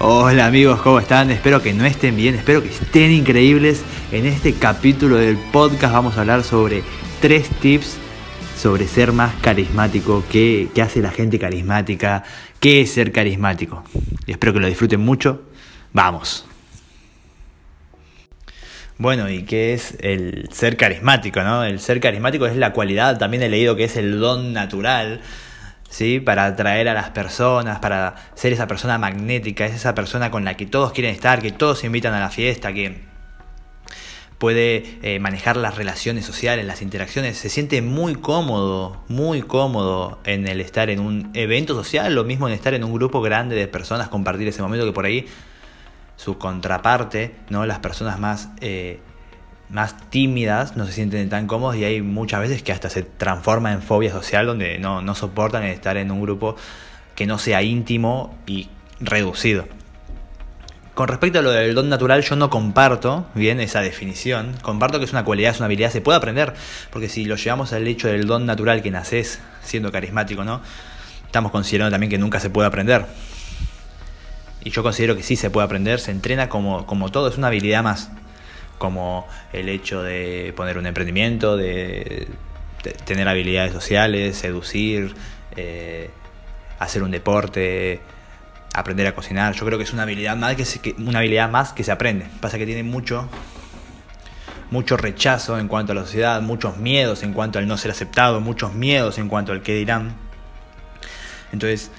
Hola amigos, ¿cómo están? Espero que no estén bien, espero que estén increíbles. En este capítulo del podcast vamos a hablar sobre tres tips sobre ser más carismático, qué, hace la gente carismática, qué es ser carismático. Y espero que lo disfruten mucho. Vamos. Bueno, ¿y qué es el ser carismático? ¿no? El ser carismático es la cualidad, también he leído que es el don natural ¿sí? Para atraer a las personas, para ser esa persona magnética, es esa persona con la que todos quieren estar, que todos invitan a la fiesta, que puede eh, manejar las relaciones sociales, las interacciones, se siente muy cómodo, muy cómodo en el estar en un evento social, lo mismo en estar en un grupo grande de personas, compartir ese momento que por ahí su contraparte, ¿no? Las personas más eh, más tímidas no se sienten tan cómodos y hay muchas veces que hasta se transforma en fobia social donde no, no soportan estar en un grupo que no sea íntimo y reducido. Con respecto a lo del don natural, yo no comparto bien esa definición. Comparto que es una cualidad, es una habilidad, se puede aprender. Porque si lo llevamos al hecho del don natural que naces siendo carismático, ¿no? Estamos considerando también que nunca se puede aprender. Y yo considero que sí se puede aprender, se entrena como, como todo, es una habilidad más como el hecho de poner un emprendimiento, de, tener habilidades sociales, seducir, eh, hacer un deporte, aprender a cocinar. Yo creo que es una habilidad más que se, una habilidad más que se aprende. Pasa que tiene mucho mucho rechazo en cuanto a la sociedad, muchos miedos en cuanto al no ser aceptado, muchos miedos en cuanto al qué dirán. Entonces,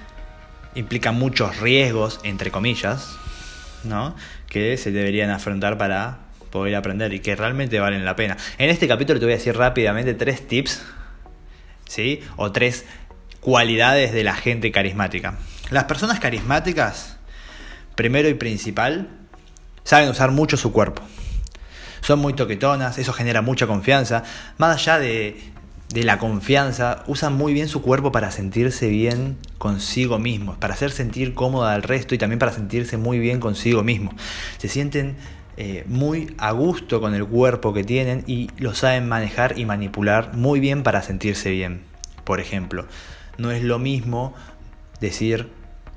implica muchos riesgos, entre comillas, ¿no? que se deberían afrontar para poder aprender y que realmente valen la pena. En este capítulo te voy a decir rápidamente tres tips, ¿sí? O tres cualidades de la gente carismática. Las personas carismáticas, primero y principal, saben usar mucho su cuerpo. Son muy toquetonas, eso genera mucha confianza. Más allá de, de la confianza, usan muy bien su cuerpo para sentirse bien consigo mismos, para hacer sentir cómoda al resto y también para sentirse muy bien consigo mismo. Se sienten eh, muy a gusto con el cuerpo que tienen y lo saben manejar y manipular muy bien para sentirse bien. Por ejemplo, no es lo mismo decir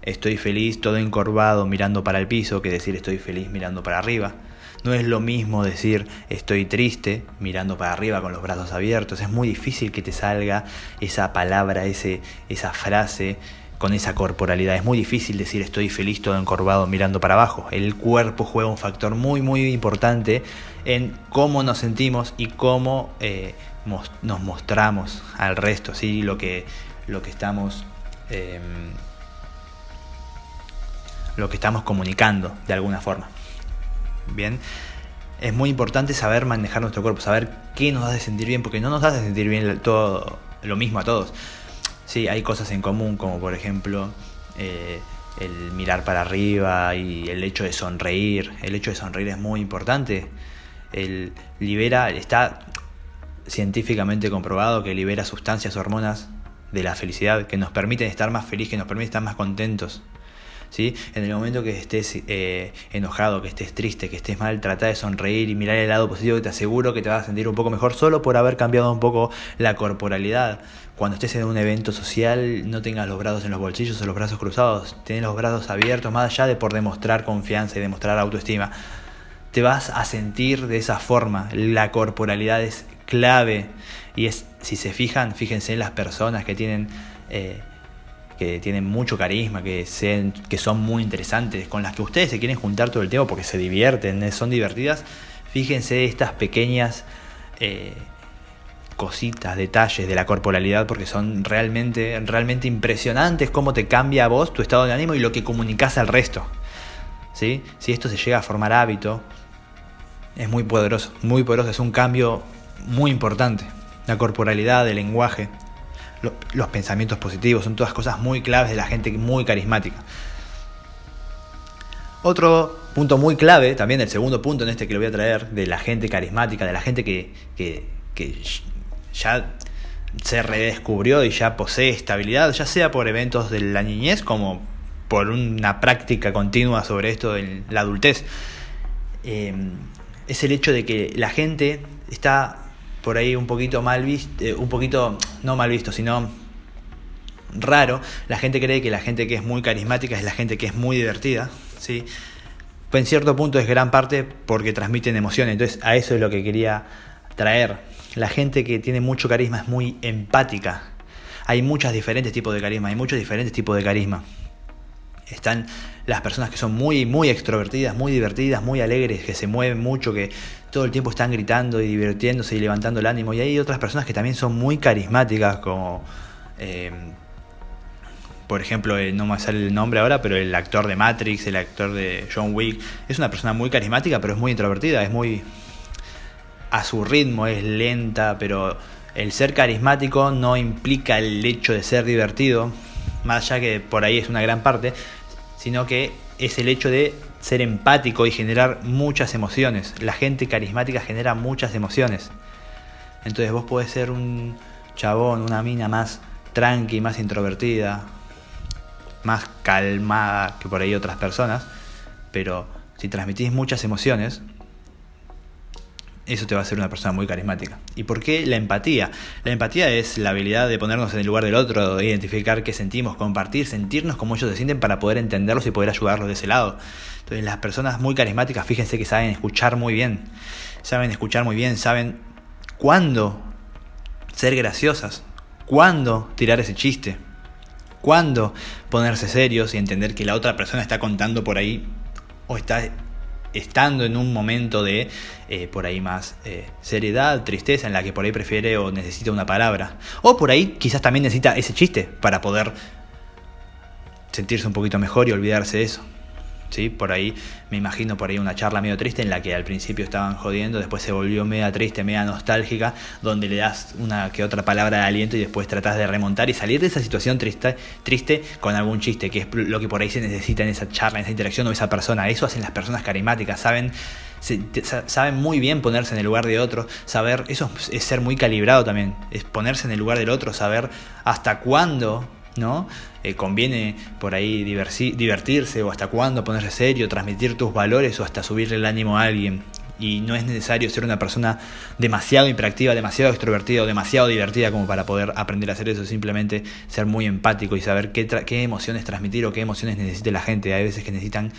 estoy feliz todo encorvado mirando para el piso que decir estoy feliz mirando para arriba. No es lo mismo decir estoy triste mirando para arriba con los brazos abiertos. Es muy difícil que te salga esa palabra, ese, esa frase con esa corporalidad. Es muy difícil decir estoy feliz todo encorvado mirando para abajo. El cuerpo juega un factor muy muy importante en cómo nos sentimos y cómo eh, nos mostramos al resto, ¿sí? lo, que, lo que estamos... Em, lo que estamos comunicando de alguna forma. Bien, es muy importante saber manejar nuestro cuerpo, saber qué nos hace sentir bien, porque no nos hace sentir bien todo lo mismo a todos. Sí, hay cosas en común, como por ejemplo eh, el mirar para arriba y el hecho de sonreír. El hecho de sonreír es muy importante. El libera, está científicamente comprobado que libera sustancias, hormonas de la felicidad que nos permiten estar más felices, que nos permiten estar más contentos. ¿Sí? En el momento que estés eh, enojado, que estés triste, que estés mal, trata de sonreír y mirar el lado positivo te aseguro que te vas a sentir un poco mejor solo por haber cambiado un poco la corporalidad cuando estés en un evento social no tengas los brazos en los bolsillos o los brazos cruzados, tenés los brazos abiertos, más allá de por demostrar confianza y demostrar autoestima. Te vas a sentir de esa forma. La corporalidad es clave. Y es, si se fijan, fíjense en las personas que tienen, eh, que tienen mucho carisma, que, son muy interesantes, con las que ustedes se quieren juntar todo el tiempo porque se divierten, son divertidas. Fíjense estas pequeñas eh, cositas, detalles de la corporalidad porque son realmente, realmente impresionantes cómo te cambia a vos tu estado de ánimo y lo que comunicas al resto. ¿Sí? Si esto se llega a formar hábito, es muy poderoso, muy poderoso, es un cambio muy importante. La corporalidad, el lenguaje, los pensamientos positivos, son todas cosas muy claves de la gente muy carismática. Otro punto muy clave, también el segundo punto en este que lo voy a traer, de la gente carismática, de la gente que, que, que ya se redescubrió y ya posee estabilidad, ya sea por eventos de la niñez como por una práctica continua sobre esto de la adultez. Em, es el hecho de que la gente está por ahí un poquito mal visto, eh, un poquito, no mal visto, sino raro. La gente cree que la gente que es muy carismática es la gente que es muy divertida, ¿sí? En cierto punto es gran parte porque transmiten emociones. Entonces a eso es lo que quería traer. La gente que tiene mucho carisma es muy empática. Hay muchos diferentes tipos de carisma, hay muchos diferentes tipos de carisma. Están las personas que son muy, muy extrovertidas, muy divertidas, muy alegres, que se mueven mucho, que todo el tiempo están gritando y divirtiéndose y levantando el ánimo. Y hay otras personas que también son muy carismáticas, como eh, por ejemplo, eh, no me sale el nombre ahora, pero el actor de Matrix, el actor de John Wick, es una persona muy carismática, pero es muy introvertida, es muy a su ritmo, es lenta, pero el ser carismático no implica el hecho de ser divertido, más allá que por ahí es una gran parte, sino que es el hecho de ser empático y generar muchas emociones. La gente carismática genera muchas emociones. Entonces vos podés ser un chabón, una mina más tranqui, más introvertida, más calmada que por ahí otras personas, pero si transmitís muchas emociones, eso te va a hacer una persona muy carismática. ¿Y por qué la empatía? La empatía es la habilidad de ponernos en el lugar del otro, de identificar qué sentimos, compartir, sentirnos como ellos se sienten para poder entenderlos y poder ayudarlos de ese lado. Entonces las personas muy carismáticas, fíjense que saben escuchar muy bien, saben escuchar muy bien, saben cuándo ser graciosas, cuándo tirar ese chiste, cuándo ponerse serios y entender que la otra persona está contando por ahí o está estando en un momento de eh, por ahí más eh, seriedad, tristeza, en la que por ahí prefiere o necesita una palabra. O por ahí quizás también necesita ese chiste para poder sentirse un poquito mejor y olvidarse de eso. ¿Sí? Por ahí, me imagino por ahí una charla medio triste en la que al principio estaban jodiendo, después se volvió media triste, media nostálgica, donde le das una que otra palabra de aliento y después tratás de remontar y salir de esa situación triste, triste con algún chiste, que es lo que por ahí se necesita en esa charla, en esa interacción o esa persona. Eso hacen las personas carismáticas, saben saben muy bien ponerse en el lugar de otro, saber, eso es ser muy calibrado también, es ponerse en el lugar del otro, saber hasta cuándo ¿no? Eh, conviene por ahí divertirse o hasta cuándo ponerse serio, transmitir tus valores o hasta subirle el ánimo a alguien. Y no es necesario ser una persona demasiado hiperactiva, demasiado extrovertida o demasiado divertida como para poder aprender a hacer eso. Simplemente ser muy empático y saber qué, qué emociones transmitir o qué emociones necesita la gente. Hay veces que necesitan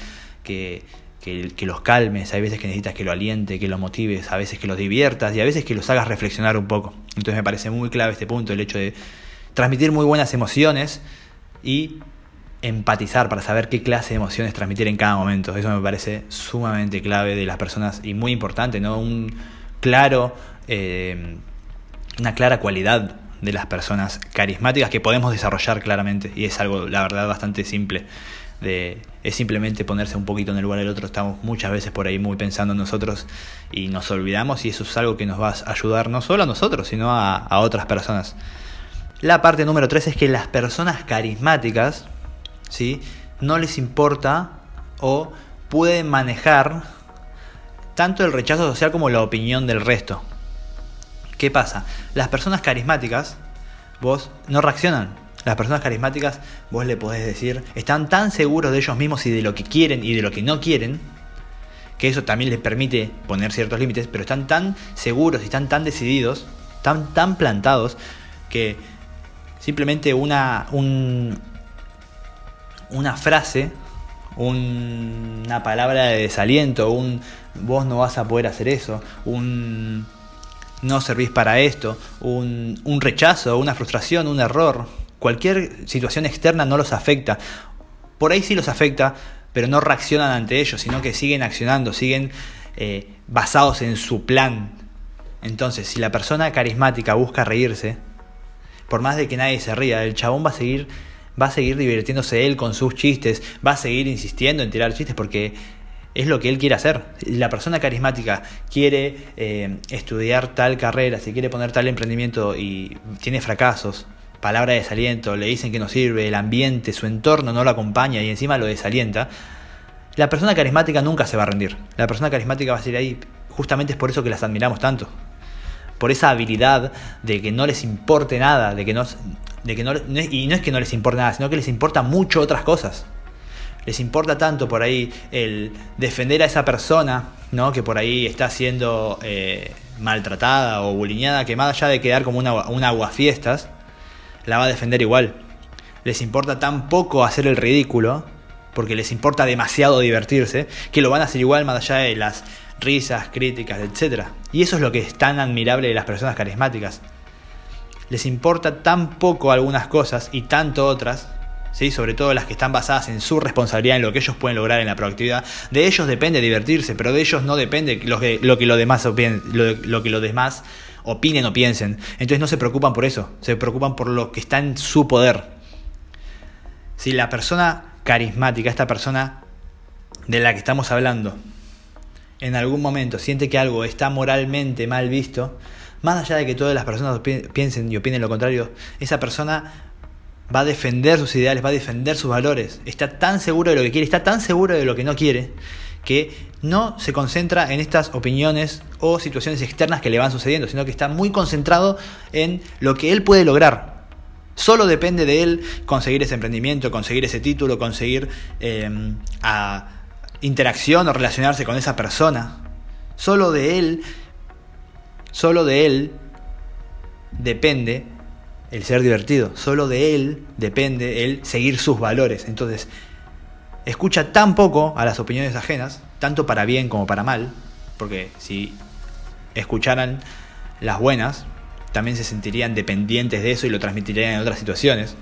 que, que, que, los calmes, hay veces que necesitas que lo aliente, que lo motives, a veces que los diviertas y a veces que los hagas reflexionar un poco. Entonces me parece muy clave este punto, el hecho de transmitir muy buenas emociones y empatizar para saber qué clase de emociones transmitir en cada momento. Eso me parece sumamente clave de las personas y muy importante, ¿no? Un claro, eh, una clara cualidad de las personas carismáticas que podemos desarrollar claramente y es algo, la verdad, bastante simple. De, es simplemente ponerse un poquito en el lugar del otro. Estamos muchas veces por ahí muy pensando en nosotros y nos olvidamos y eso es algo que nos va a ayudar no solo a nosotros, sino a, a otras personas. La parte número 3 es que las personas carismáticas ¿sí? no les importa o pueden manejar tanto el rechazo social como la opinión del resto. ¿Qué pasa? Las personas carismáticas, vos no reaccionan. Las personas carismáticas, vos le podés decir, están tan seguros de ellos mismos y de lo que quieren y de lo que no quieren, que eso también les permite poner ciertos límites, pero están tan seguros y están tan decididos, tan, tan plantados, que simplemente una, una frase, una palabra de desaliento, un vos no vas a poder hacer eso, un no servís para esto, un, un rechazo, una frustración, un error, cualquier situación externa no los afecta. Por ahí sí los afecta, pero no reaccionan ante ellos, sino que siguen accionando, siguen eh, basados en su plan. Entonces, si la persona carismática busca reírse, por más de que nadie se ría, el chabón va a seguir va a seguir divirtiéndose él con sus chistes, va a seguir insistiendo en tirar chistes porque es lo que él quiere hacer. La persona carismática quiere eh, estudiar tal carrera, si quiere poner tal emprendimiento y tiene fracasos, palabra de desaliento, le dicen que no sirve, el ambiente, su entorno no lo acompaña y encima lo desalienta, la persona carismática nunca se va a rendir. La persona carismática va a seguir ahí. Justamente es por eso que las admiramos tanto por esa habilidad de que no les importe nada, de que no, de que no, y no es que no les importe nada, sino que les importa mucho otras cosas. Les importa tanto por ahí el defender a esa persona, ¿no? Que por ahí está siendo eh, maltratada o buliñada, que más allá de quedar como una, una aguafiestas, la va a defender igual. Les importa tan poco hacer el ridículo porque les importa demasiado divertirse, que lo van a hacer igual más allá de las risas, críticas, etc. Y eso es lo que es tan admirable de las personas carismáticas. Les importa tan poco algunas cosas y tanto otras, ¿sí? sobre todo las que están basadas en su responsabilidad, en lo que ellos pueden lograr en la proactividad. De ellos depende divertirse, pero de ellos no depende lo que, lo demás lo, que los demás opinen o piensen. Entonces no se preocupan por eso, se preocupan por lo que está en su poder. Si la persona carismática, esta persona de la que estamos hablando, en algún momento siente que algo está moralmente mal visto, más allá de que todas las personas piensen y opinen lo contrario, esa persona va a defender sus ideales, va a defender sus valores, está tan seguro de lo que quiere, está tan seguro de lo que no quiere, que no se concentra en estas opiniones o situaciones externas que le van sucediendo, sino que está muy concentrado en lo que él puede lograr. Solo depende de él conseguir ese emprendimiento, conseguir ese título, conseguir eh, a interacción o relacionarse con esa persona. Solo de él, solo de él depende el ser divertido. Solo de él depende el seguir sus valores. Entonces, escucha tan poco a las opiniones ajenas, tanto para bien como para mal, porque si escucharan las buenas, también se sentirían dependientes de eso y lo transmitirían en otras situaciones,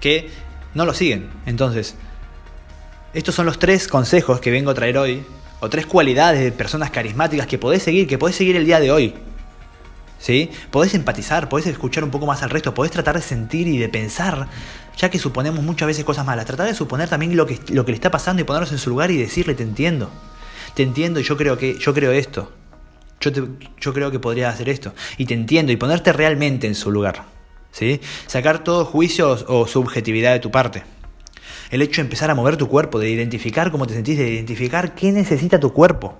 que no lo siguen. Entonces, estos son los tres consejos que vengo a traer hoy, o tres cualidades de personas carismáticas que podés seguir, que podés seguir el día de hoy. ¿Sí? Podés empatizar, podés escuchar un poco más al resto, podés tratar de sentir y de pensar, ya que suponemos muchas veces cosas malas. Tratar de suponer también lo que, lo que le está pasando y ponernos en su lugar y decirle, te entiendo. Te entiendo y yo creo que yo creo esto. Yo, yo creo que podría hacer esto. Y te entiendo y ponerte realmente en su lugar. ¿Sí? Sacar todo juicio o subjetividad de tu parte. El hecho de empezar a mover tu cuerpo, de identificar cómo te sentís, de identificar qué necesita tu cuerpo.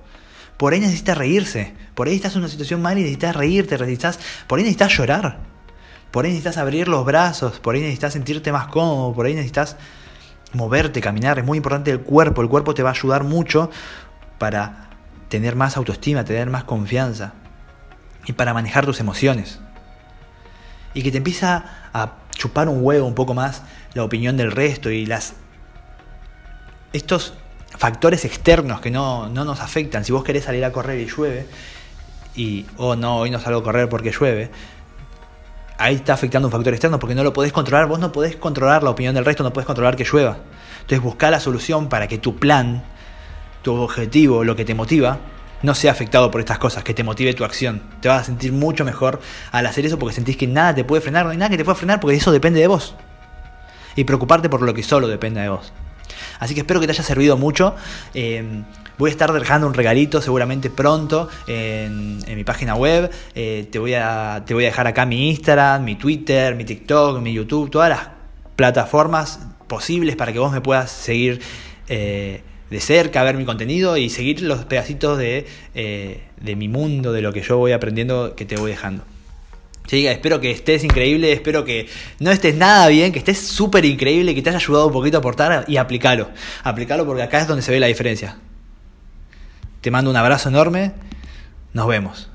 Por ahí necesitas reírse. Por ahí estás en una situación mal y necesitas reírte, necesitas, por ahí necesitas llorar. Por ahí necesitas abrir los brazos, por ahí necesitas sentirte más cómodo, por ahí necesitas moverte, caminar. Es muy importante el cuerpo. El cuerpo te va a ayudar mucho para tener más autoestima, tener más confianza y para manejar tus emociones. Y que te empieza a chupar un huevo un poco más la opinión del resto y las estos factores externos que no, nos afectan. Si vos querés salir a correr y llueve, y, oh no, hoy no salgo a correr porque llueve, ahí está afectando un factor externo porque no lo podés controlar. Vos no podés controlar la opinión del resto, no podés controlar que llueva. Entonces busca la solución para que tu plan, tu objetivo, lo que te motiva, no sea afectado por estas cosas, que te motive tu acción. Te vas a sentir mucho mejor al hacer eso porque sentís que nada te puede frenar, no hay nada que te pueda frenar porque eso depende de vos. Y preocuparte por lo que solo depende de vos. Así que espero que te haya servido mucho. Eh, voy a estar dejando un regalito seguramente pronto en, mi página web. Eh, te, voy a, te voy a dejar acá mi Instagram, mi Twitter, mi TikTok, mi YouTube, todas las plataformas posibles para que vos me puedas seguir eh, de cerca, ver mi contenido y seguir los pedacitos de, de mi mundo, de lo que yo voy aprendiendo que te voy dejando. Sí, espero que estés increíble, espero que no estés nada bien, que estés súper increíble, que te haya ayudado un poquito a aportar y aplicalo. Aplicalo porque acá es donde se ve la diferencia. Te mando un abrazo enorme, nos vemos.